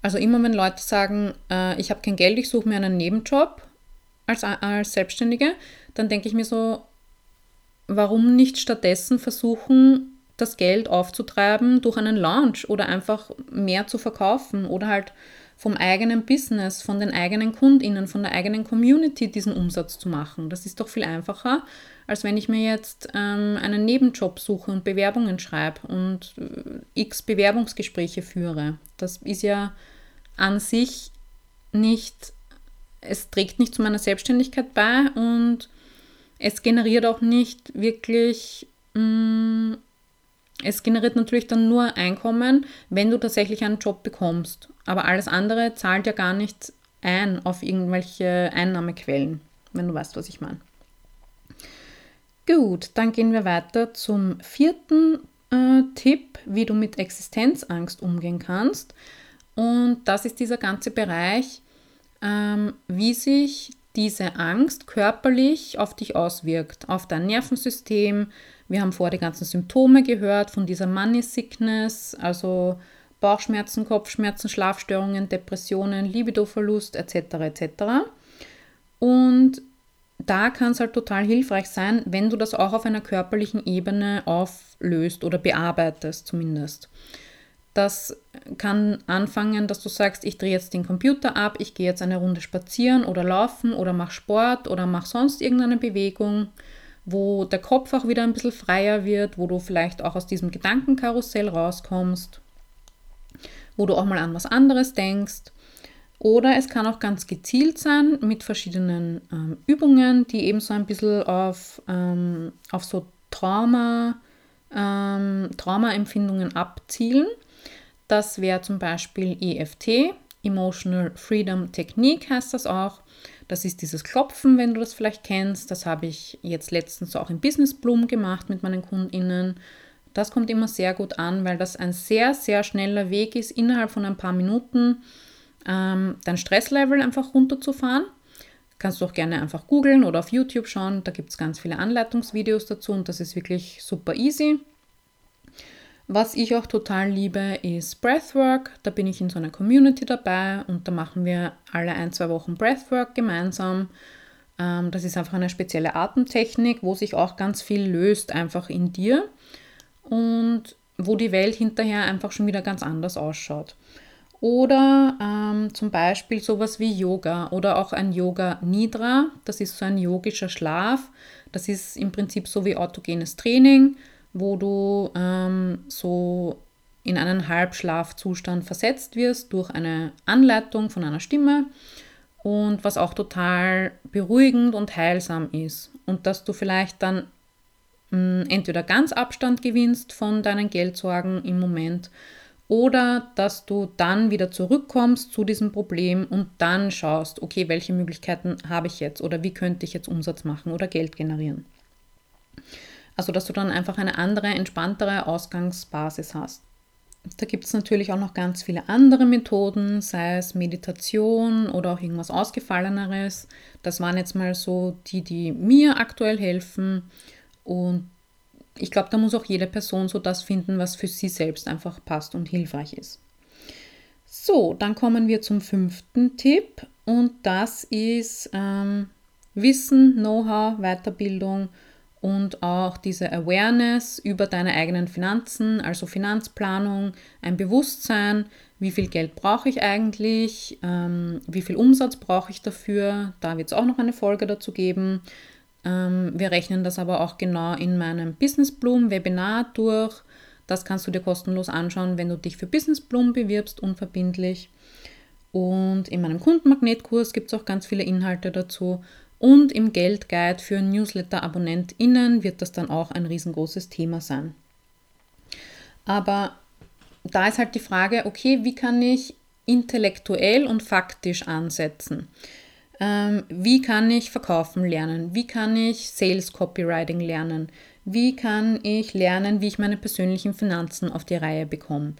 Also immer wenn Leute sagen, äh, ich habe kein Geld, ich suche mir einen Nebenjob als, als Selbstständige, dann denke ich mir so, warum nicht stattdessen versuchen, das Geld aufzutreiben durch einen Launch oder einfach mehr zu verkaufen oder halt vom eigenen Business, von den eigenen KundInnen, von der eigenen Community diesen Umsatz zu machen. Das ist doch viel einfacher, als wenn ich mir jetzt ähm, einen Nebenjob suche und Bewerbungen schreibe und äh, x Bewerbungsgespräche führe. Das ist ja an sich nicht, es trägt nicht zu meiner Selbstständigkeit bei und es generiert auch nicht wirklich, mh, mm, es generiert natürlich dann nur Einkommen, wenn du tatsächlich einen Job bekommst. Aber alles andere zahlt ja gar nicht ein auf irgendwelche Einnahmequellen, wenn du weißt, was ich meine. Gut, dann gehen wir weiter zum vierten äh, Tipp, wie du mit Existenzangst umgehen kannst. Und das ist dieser ganze Bereich, ähm, wie sich diese Angst körperlich auf dich auswirkt, auf dein Nervensystem. Wir haben vorher die ganzen Symptome gehört von dieser Money Sickness, also Bauchschmerzen, Kopfschmerzen, Schlafstörungen, Depressionen, Libidoverlust etc. etc. Und da kann es halt total hilfreich sein, wenn du das auch auf einer körperlichen Ebene auflöst oder bearbeitest zumindest. Das kann anfangen, dass du sagst, ich drehe jetzt den Computer ab, ich gehe jetzt eine Runde spazieren oder laufen oder mache Sport oder mache sonst irgendeine Bewegung, wo der Kopf auch wieder ein bisschen freier wird, wo du vielleicht auch aus diesem Gedankenkarussell rauskommst, wo du auch mal an was anderes denkst. Oder es kann auch ganz gezielt sein mit verschiedenen ähm, Übungen, die eben so ein bisschen auf, ähm, auf so Trauma, ähm, Traumaempfindungen abzielen. Das wäre zum Beispiel EFT, Emotional Freedom Technique heißt das auch. Das ist dieses Klopfen, wenn du das vielleicht kennst. Das habe ich jetzt letztens auch im Business Bloom gemacht mit meinen KundInnen. Das kommt immer sehr gut an, weil das ein sehr, sehr schneller Weg ist, innerhalb von ein paar Minuten ähm, dein Stresslevel einfach runterzufahren. Kannst du auch gerne einfach googeln oder auf YouTube schauen. Da gibt es ganz viele Anleitungsvideos dazu und das ist wirklich super easy. Was ich auch total liebe, ist Breathwork. Da bin ich in so einer Community dabei und da machen wir alle ein, zwei Wochen Breathwork gemeinsam. Ähm, das ist einfach eine spezielle Atemtechnik, wo sich auch ganz viel löst einfach in dir und wo die Welt hinterher einfach schon wieder ganz anders ausschaut. Oder ähm, zum Beispiel sowas wie Yoga oder auch ein Yoga Nidra. Das ist so ein yogischer Schlaf. Das ist im Prinzip so wie autogenes Training wo du ähm, so in einen Halbschlafzustand versetzt wirst durch eine Anleitung von einer Stimme und was auch total beruhigend und heilsam ist. Und dass du vielleicht dann mh, hm, entweder ganz Abstand gewinnst von deinen Geldsorgen im Moment oder dass du dann wieder zurückkommst zu diesem Problem und dann schaust, okay, welche Möglichkeiten habe ich jetzt oder wie könnte ich jetzt Umsatz machen oder Geld generieren. Also, dass du dann einfach eine andere, entspanntere Ausgangsbasis hast. Da gibt es natürlich auch noch ganz viele andere Methoden, sei es Meditation oder auch irgendwas Ausgefalleneres. Das waren jetzt mal so die, die mir aktuell helfen. Und ich glaube, da muss auch jede Person so das finden, was für sie selbst einfach passt und hilfreich ist. So, dann kommen wir zum fünften Tipp und das ist ähm, Wissen, Know-how, Weiterbildung und auch diese Awareness über deine eigenen Finanzen, also Finanzplanung, ein Bewusstsein, wie viel Geld brauche ich eigentlich, ähm, wie viel Umsatz brauche ich dafür. Da wird es auch noch eine Folge dazu geben. Ähm, wir rechnen das aber auch genau in meinem Business Bloom Webinar durch. Das kannst du dir kostenlos anschauen, wenn du dich für Business Bloom bewirbst, unverbindlich. Und in meinem Kundenmagnetkurs gibt es auch ganz viele Inhalte dazu. Und im Geldguide für Newsletter-AbonnentInnen wird das dann auch ein riesengroßes Thema sein. Aber da ist halt die Frage, okay, wie kann ich intellektuell und faktisch ansetzen? Ähm, wie kann ich verkaufen lernen? Wie kann ich Sales Copywriting lernen? Wie kann ich lernen, wie ich meine persönlichen Finanzen auf die Reihe bekomme?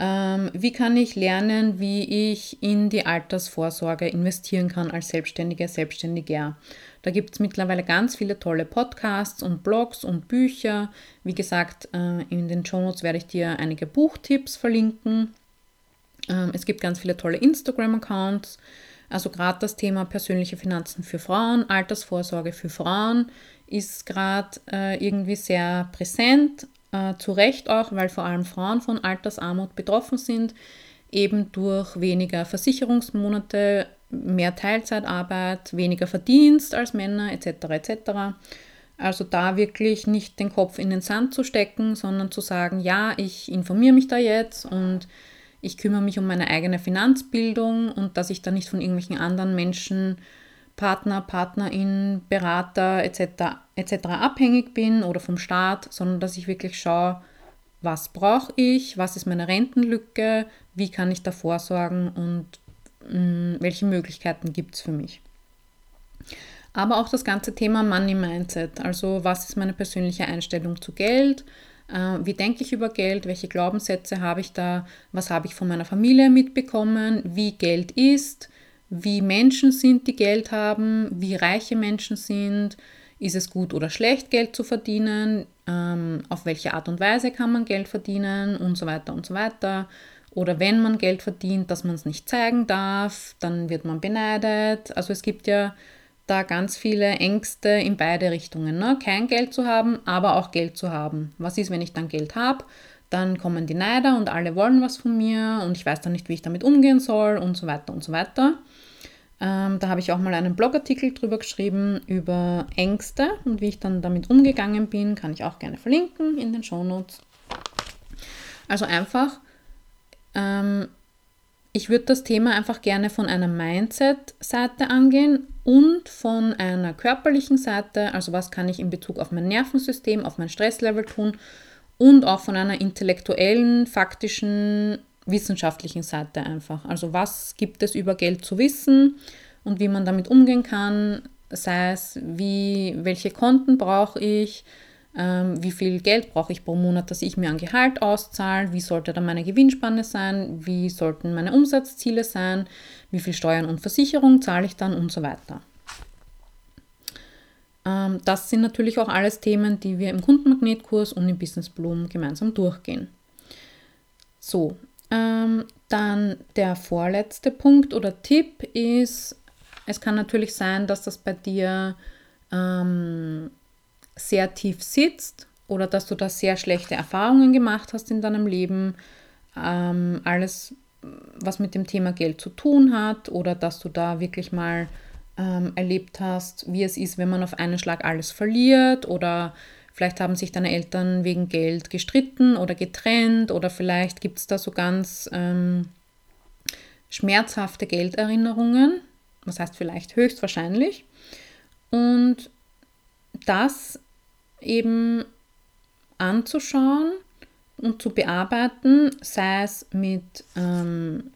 Ähm, wie kann ich lernen, wie ich in die Altersvorsorge investieren kann als Selbstständiger, Selbstständiger? Da gibt es mittlerweile ganz viele tolle Podcasts und Blogs und Bücher. Wie gesagt, äh, in den Shownotes werde ich dir einige Buchtipps verlinken. Ähm, es gibt ganz viele tolle Instagram-Accounts. Also gerade das Thema persönliche Finanzen für Frauen, Altersvorsorge für Frauen ist gerade äh, irgendwie sehr präsent, äh, zu Recht auch, weil vor allem Frauen von Altersarmut betroffen sind, eben durch weniger Versicherungsmonate, mehr Teilzeitarbeit, weniger Verdienst als Männer etc. etc. Also da wirklich nicht den Kopf in den Sand zu stecken, sondern zu sagen, ja, ich informiere mich da jetzt und ich kümmere mich um meine eigene Finanzbildung und dass ich da nicht von irgendwelchen anderen Menschen, Partner, Partnerin, Berater etc. etc. abhängig bin oder vom Staat, sondern dass ich wirklich schaue, was brauche ich, was ist meine Rentenlücke, wie kann ich da vorsorgen und mh, mm, welche Möglichkeiten gibt es für mich. Aber auch das ganze Thema Money Mindset, also was ist meine persönliche Einstellung zu Geld, äh, wie denke ich über Geld? Welche Glaubenssätze habe ich da? Was habe ich von meiner Familie mitbekommen? Wie Geld ist? Wie Menschen sind, die Geld haben? Wie reiche Menschen sind? Ist es gut oder schlecht, Geld zu verdienen? Ähm, auf welche Art und Weise kann man Geld verdienen? Und so weiter und so weiter. Oder wenn man Geld verdient, dass man es nicht zeigen darf, dann wird man beneidet. Also es gibt ja da ganz viele Ängste in beide Richtungen. Ne? Kein Geld zu haben, aber auch Geld zu haben. Was ist, wenn ich dann Geld habe? Dann kommen die Neider und alle wollen was von mir und ich weiß dann nicht, wie ich damit umgehen soll und so weiter und so weiter. Ähm, da habe ich auch mal einen Blogartikel drüber geschrieben über Ängste und wie ich dann damit umgegangen bin. Kann ich auch gerne verlinken in den Shownotes. Also einfach ähm, ich würde das Thema einfach gerne von einer Mindset-Seite angehen und von einer körperlichen Seite, also was kann ich in Bezug auf mein Nervensystem, auf mein Stresslevel tun und auch von einer intellektuellen, faktischen, wissenschaftlichen Seite einfach. Also was gibt es über Geld zu wissen und wie man damit umgehen kann, sei es wie, welche Konten brauche ich, ähm, wie viel Geld brauche ich pro Monat, dass ich mir ein Gehalt auszahle, wie sollte da meine Gewinnspanne sein, wie sollten meine Umsatzziele sein, wie viel Steuern und Versicherung zahle ich dann und so weiter. Ähm, das sind natürlich auch alles Themen, die wir im Kundenmagnetkurs und im Business Bloom gemeinsam durchgehen. So, ähm, dann der vorletzte Punkt oder Tipp ist, es kann natürlich sein, dass das bei dir ähm, sehr tief sitzt oder dass du da sehr schlechte Erfahrungen gemacht hast in deinem Leben, ähm, alles, was mit dem Thema Geld zu tun hat oder dass du da wirklich mal ähm, erlebt hast, wie es ist, wenn man auf einen Schlag alles verliert oder vielleicht haben sich deine Eltern wegen Geld gestritten oder getrennt oder vielleicht gibt es da so ganz ähm, schmerzhafte Gelderinnerungen, was heißt vielleicht höchstwahrscheinlich. Und das eben anzuschauen und zu bearbeiten, sei es mit ähm,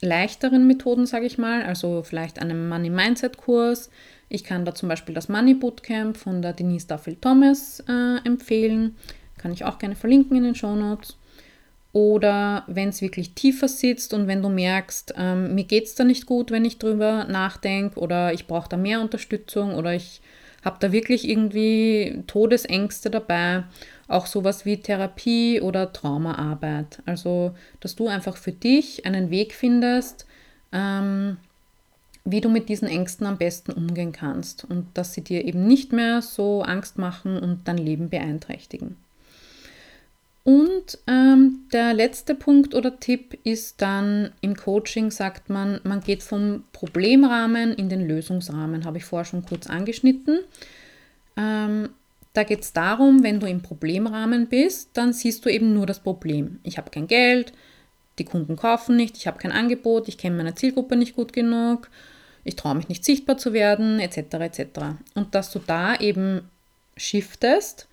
leichteren Methoden, sage ich mal, also vielleicht einem Money Mindset Kurs. Ich kann da zum Beispiel das Money Bootcamp von der Denise Duffield Thomas äh, empfehlen. Kann ich auch gerne verlinken in den Show Notes. Oder wenn es wirklich tiefer sitzt und wenn du merkst, ähm, mir geht es da nicht gut, wenn ich drüber nachdenke oder ich brauche da mehr Unterstützung oder ich habe da wirklich irgendwie Todesängste dabei, auch sowas wie Therapie oder Traumaarbeit. Also, dass du einfach für dich einen Weg findest, ähm, wie du mit diesen Ängsten am besten umgehen kannst und dass sie dir eben nicht mehr so Angst machen und dein Leben beeinträchtigen. Und ähm, der letzte Punkt oder Tipp ist dann im Coaching, sagt man, man geht vom Problemrahmen in den Lösungsrahmen, habe ich vorher schon kurz angeschnitten. Ähm, da geht es darum, wenn du im Problemrahmen bist, dann siehst du eben nur das Problem. Ich habe kein Geld, die Kunden kaufen nicht, ich habe kein Angebot, ich kenne meine Zielgruppe nicht gut genug, ich traue mich nicht sichtbar zu werden, etc. etc. Und dass du da eben shiftest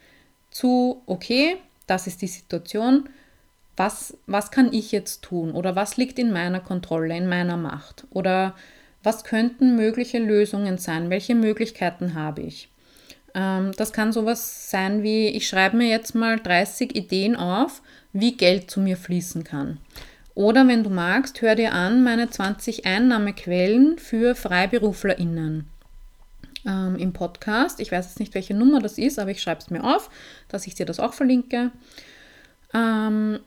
zu, okay, das ist die Situation, was, was kann ich jetzt tun oder was liegt in meiner Kontrolle, in meiner Macht oder was könnten mögliche Lösungen sein, welche Möglichkeiten habe ich. Ähm, das kann sowas sein wie, ich schreibe mir jetzt mal 30 Ideen auf, wie Geld zu mir fließen kann. Oder wenn du magst, hör dir an meine 20 Einnahmequellen für FreiberuflerInnen ähm, im Podcast. Ich weiß jetzt nicht, welche Nummer das ist, aber ich schreibe es mir auf, dass ich dir das auch verlinke. Ähm,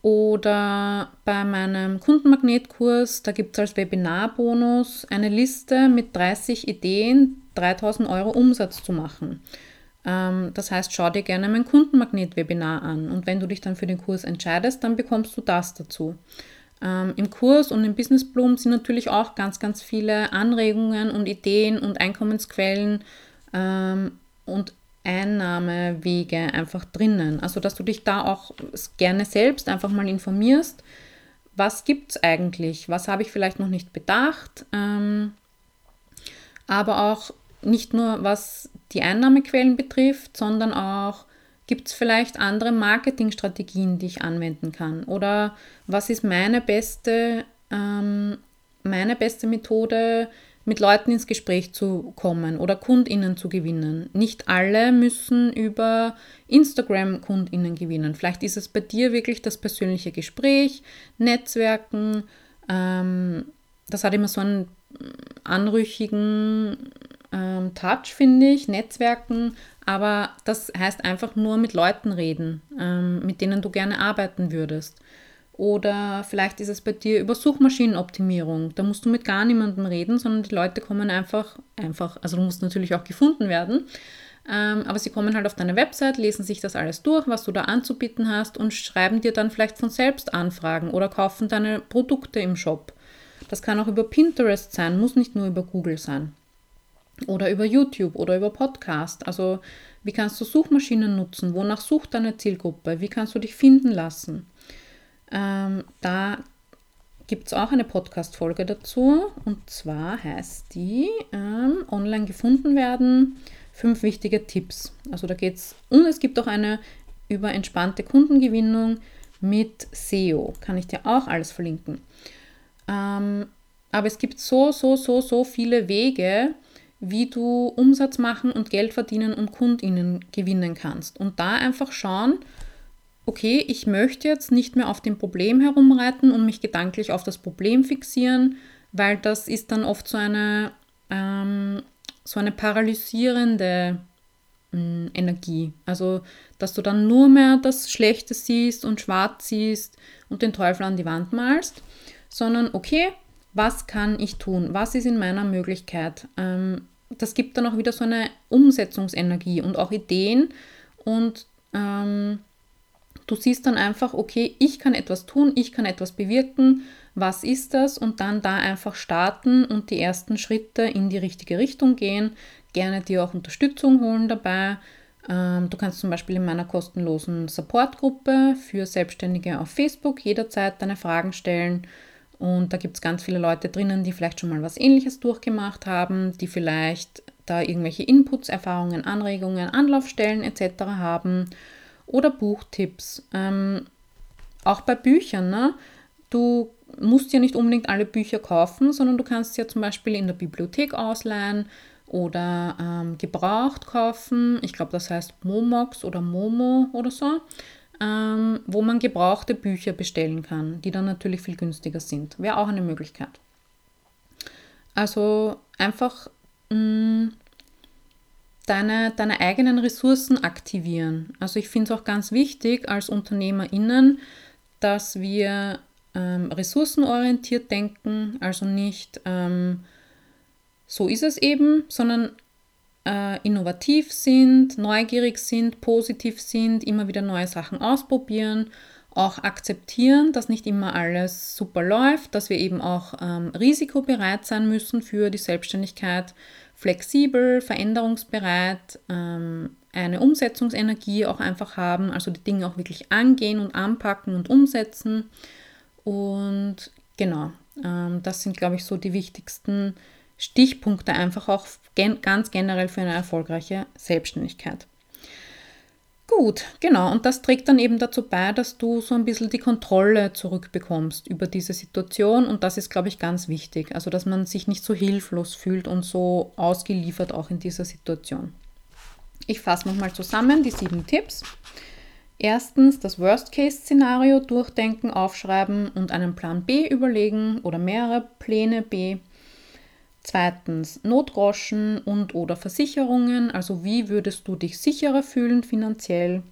oder bei meinem Kundenmagnetkurs, da gibt es als Webinarbonus eine Liste mit 30 Ideen, 3000 Euro Umsatz zu machen. Ähm, das heißt, schau dir gerne mein Kundenmagnet-Webinar an und wenn du dich dann für den Kurs entscheidest, dann bekommst du das dazu. Ähm, Im Kurs und im Business Bloom sind natürlich auch ganz, ganz viele Anregungen und Ideen und Einkommensquellen ähm, und Einnahmewege einfach drinnen. Also, dass du dich da auch gerne selbst einfach mal informierst, was gibt es eigentlich, was habe ich vielleicht noch nicht bedacht, aber auch nicht nur was die Einnahmequellen betrifft, sondern auch, Gibt es vielleicht andere Marketingstrategien, die ich anwenden kann? Oder was ist meine beste, ähm, meine beste Methode, mit Leuten ins Gespräch zu kommen oder KundInnen zu gewinnen? Nicht alle müssen über Instagram KundInnen gewinnen. Vielleicht ist es bei dir wirklich das persönliche Gespräch, Netzwerken. Ähm, das hat immer so einen anrüchigen ähm, Touch, finde ich, Netzwerken, aber das heißt einfach nur mit Leuten reden, ähm, mit denen du gerne arbeiten würdest. Oder vielleicht ist es bei dir über Suchmaschinenoptimierung. Da musst du mit gar niemandem reden, sondern die Leute kommen einfach, einfach, also du musst natürlich auch gefunden werden, ähm, aber sie kommen halt auf deine Website, lesen sich das alles durch, was du da anzubieten hast und schreiben dir dann vielleicht von selbst Anfragen oder kaufen deine Produkte im Shop. Das kann auch über Pinterest sein, muss nicht nur über Google sein oder über YouTube oder über Podcast. Also wie kannst du Suchmaschinen nutzen? Wonach sucht deine Zielgruppe? Wie kannst du dich finden lassen? Ähm, da gibt es auch eine Podcast-Folge dazu und zwar heißt die ähm, Online gefunden werden. Fünf wichtige Tipps. Also da geht es und es gibt auch eine über entspannte Kundengewinnung mit SEO. Kann ich dir auch alles verlinken. Ähm, aber es gibt so, so, so, so viele Wege, wie du Umsatz machen und Geld verdienen und Kundinnen gewinnen kannst. Und da einfach schauen, okay, ich möchte jetzt nicht mehr auf dem Problem herumreiten und mich gedanklich auf das Problem fixieren, weil das ist dann oft so eine, ähm, so eine paralysierende mh, hm, Energie. Also, dass du dann nur mehr das Schlechte siehst und schwarz siehst und den Teufel an die Wand malst, sondern okay, was kann ich tun? Was ist in meiner Möglichkeit? Ähm, das gibt dann auch wieder so eine Umsetzungsenergie und auch Ideen und ähm, du siehst dann einfach, okay, ich kann etwas tun, ich kann etwas bewirken, was ist das? Und dann da einfach starten und die ersten Schritte in die richtige Richtung gehen, gerne dir auch Unterstützung holen dabei. Ähm, du kannst zum Beispiel in meiner kostenlosen Supportgruppe für Selbstständige auf Facebook jederzeit deine Fragen stellen und da gibt es ganz viele Leute drinnen, die vielleicht schon mal was ähnliches durchgemacht haben, die vielleicht da irgendwelche Inputs, Erfahrungen, Anregungen, Anlaufstellen etc. haben. oder Buchtipps. Ähm, auch bei Büchern, ne? Du musst ja nicht unbedingt alle Bücher kaufen, sondern du kannst ja zum Beispiel in der Bibliothek ausleihen oder ähm, gebraucht kaufen. Ich glaube, das heißt Momox oder Momo oder so, ähm, wo man gebrauchte Bücher bestellen kann, die dann natürlich viel günstiger sind. Wäre auch eine Möglichkeit. Also einfach mh, mm, deine, deine eigenen Ressourcen aktivieren. Also ich finde es auch ganz wichtig als UnternehmerInnen, dass wir ähm, ressourcenorientiert denken, also nicht ähm, so ist es eben, sondern äh, innovativ sind, neugierig sind, positiv sind, immer wieder neue Sachen ausprobieren, auch akzeptieren, dass nicht immer alles super läuft, dass wir eben auch ähm, risikobereit sein müssen für die Selbstständigkeit, flexibel, veränderungsbereit, ähm, eine Umsetzungsenergie auch einfach haben, also die Dinge auch wirklich angehen und anpacken und umsetzen. Und genau, ähm, das sind, glaube ich, so die wichtigsten Stichpunkte einfach auch gen ganz generell für eine erfolgreiche Selbstständigkeit. Gut, genau. Und das trägt dann eben dazu bei, dass du so ein bisschen die Kontrolle zurückbekommst über diese Situation. Und das ist, glaube ich, ganz wichtig. Also, dass man sich nicht so hilflos fühlt und so ausgeliefert auch in dieser Situation. Ich fasse nochmal zusammen die sieben Tipps. Erstens das Worst-Case-Szenario durchdenken, aufschreiben und einen Plan B überlegen oder mehrere Pläne B. Zweitens Notgroschen und oder Versicherungen, also wie würdest du dich sicherer fühlen finanziell.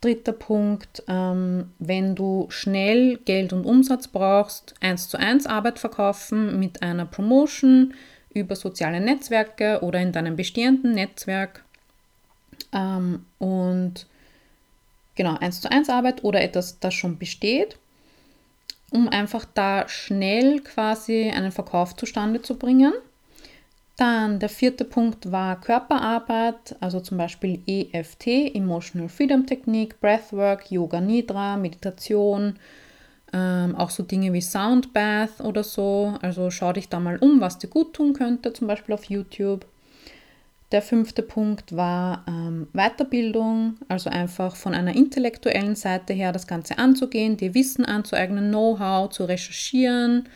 Dritter Punkt, ähm, wenn du schnell Geld und Umsatz brauchst, eins zu eins Arbeit verkaufen mit einer Promotion über soziale Netzwerke oder in deinem bestehenden Netzwerk. Ähm, und genau, 1 zu 1 Arbeit oder etwas, das schon besteht, um einfach da schnell quasi einen Verkauf zustande zu bringen. Dann der vierte Punkt war Körperarbeit, also zum Beispiel EFT, Emotional Freedom Technik, Breathwork, Yoga Nidra, Meditation, ähm, auch so Dinge wie Soundbath oder so. Also schau dich da mal um, was dir gut tun könnte, zum Beispiel auf YouTube. Der fünfte Punkt war ähm, Weiterbildung, also einfach von einer intellektuellen Seite her das Ganze anzugehen, dir Wissen anzueignen, Know-how zu recherchieren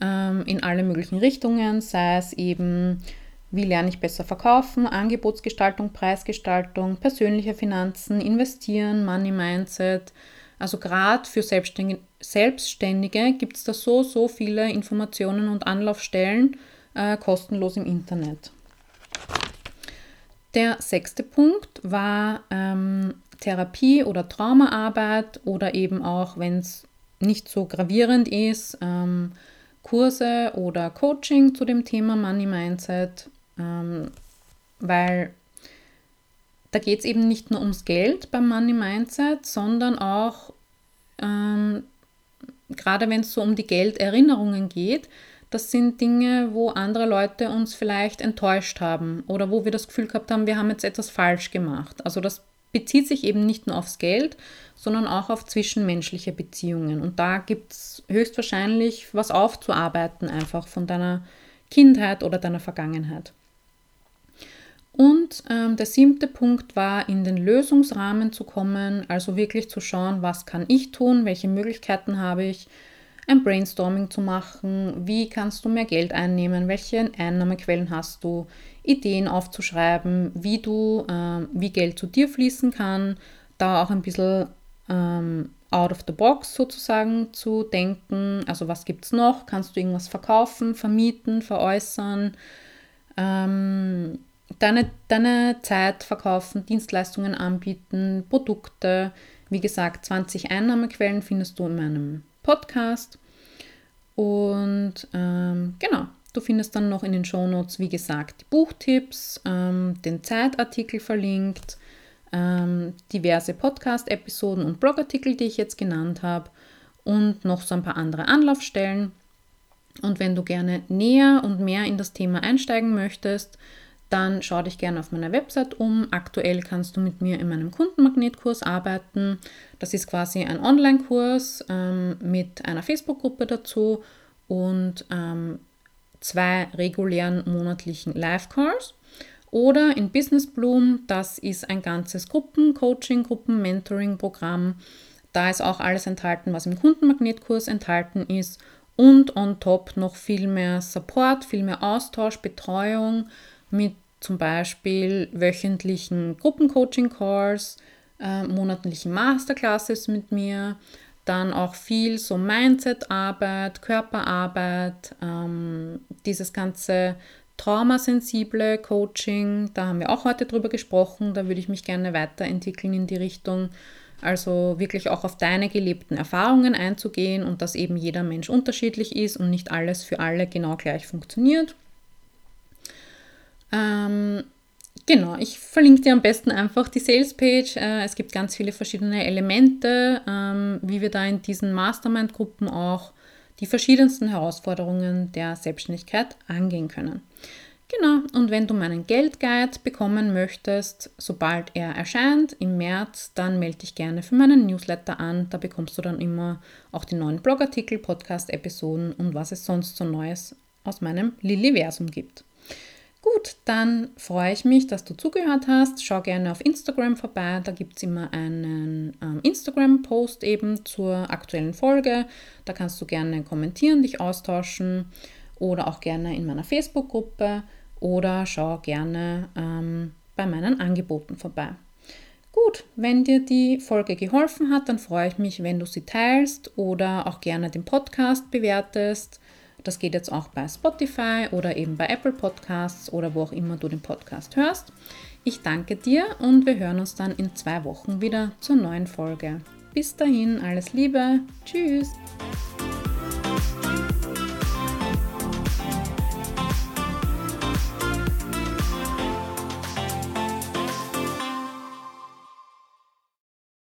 ähm, in alle möglichen Richtungen, sei es eben, wie lerne ich besser verkaufen, Angebotsgestaltung, Preisgestaltung, persönliche Finanzen, investieren, Money Mindset. Also gerade für Selbstständige, gibt es da so, so viele Informationen und Anlaufstellen äh, kostenlos im Internet. Der sechste Punkt war ähm, Therapie oder Traumaarbeit oder eben auch, wenn es nicht so gravierend ist, ähm, Kurse oder Coaching zu dem Thema Money Mindset, ähm, weil da geht es eben nicht nur ums Geld beim Money Mindset, sondern auch, ähm, gerade wenn es so um die Gelderinnerungen geht, das sind Dinge, wo andere Leute uns vielleicht enttäuscht haben oder wo wir das Gefühl gehabt haben, wir haben jetzt etwas falsch gemacht. Also das bezieht sich eben nicht nur aufs Geld, sondern auch auf zwischenmenschliche Beziehungen. Und da gibt es höchstwahrscheinlich was aufzuarbeiten, einfach von deiner Kindheit oder deiner Vergangenheit. Und ähm, der siebte Punkt war, in den Lösungsrahmen zu kommen, also wirklich zu schauen, was kann ich tun, welche Möglichkeiten habe ich, ein Brainstorming zu machen, wie kannst du mehr Geld einnehmen, welche Einnahmequellen hast du, Ideen aufzuschreiben, wie du, äh, wie Geld zu dir fließen kann, da auch ein bisschen ähm, out of the box sozusagen zu denken. Also was gibt es noch? Kannst du irgendwas verkaufen, vermieten, veräußern? Ähm, deine, deine Zeit verkaufen, Dienstleistungen anbieten, Produkte. Wie gesagt, 20 Einnahmequellen findest du in meinem Podcast. Und ähm, genau, du findest dann noch in den Shownotes, wie gesagt, die Buchtipps, ähm, den Zeitartikel verlinkt, ähm, diverse Podcast-Episoden und Blogartikel, die ich jetzt genannt habe und noch so ein paar andere Anlaufstellen. Und wenn du gerne näher und mehr in das Thema einsteigen möchtest, dann schau dich gerne auf meiner Website um. Aktuell kannst du mit mir in meinem Kundenmagnetkurs arbeiten. Das ist quasi ein Online-Kurs ähm, mit einer Facebook-Gruppe dazu und ähm, zwei regulären monatlichen Live-Calls. Oder in Business Bloom, das ist ein ganzes Gruppencoaching, Gruppen-Mentoring-Programm. Da ist auch alles enthalten, was im Kundenmagnetkurs enthalten ist. Und on top noch viel mehr Support, viel mehr Austausch, Betreuung mit zum Beispiel wöchentlichen Gruppencoaching-Calls, äh, monatlichen Masterclasses mit mir, dann auch viel so Mindset-Arbeit, Körperarbeit, ähm, dieses ganze traumasensible Coaching, da haben wir auch heute drüber gesprochen, da würde ich mich gerne weiterentwickeln in die Richtung, also wirklich auch auf deine gelebten Erfahrungen einzugehen und dass eben jeder Mensch unterschiedlich ist und nicht alles für alle genau gleich funktioniert. Ähm, genau, ich verlinke dir am besten einfach die Sales-Page. Äh, es gibt ganz viele verschiedene Elemente, ähm, wie wir da in diesen Mastermind-Gruppen auch die verschiedensten Herausforderungen der Selbstständigkeit angehen können. Genau, und wenn du meinen Geldguide bekommen möchtest, sobald er erscheint im März, dann melde dich gerne für meinen Newsletter an. Da bekommst du dann immer auch die neuen Blogartikel, Podcast-Episoden und was es sonst so Neues aus meinem Lilliversum gibt. Gut, dann freue ich mich, dass du zugehört hast. Schau gerne auf Instagram vorbei. Da gibt es immer einen ähm, Instagram-Post eben zur aktuellen Folge. Da kannst du gerne kommentieren, dich austauschen oder auch gerne in meiner Facebook-Gruppe oder schau gerne ähm, bei meinen Angeboten vorbei. Gut, wenn dir die Folge geholfen hat, dann freue ich mich, wenn du sie teilst oder auch gerne den Podcast bewertest. Das geht jetzt auch bei Spotify oder eben bei Apple Podcasts oder wo auch immer du den Podcast hörst. Ich danke dir und wir hören uns dann in zwei Wochen wieder zur neuen Folge. Bis dahin, alles Liebe. Tschüss.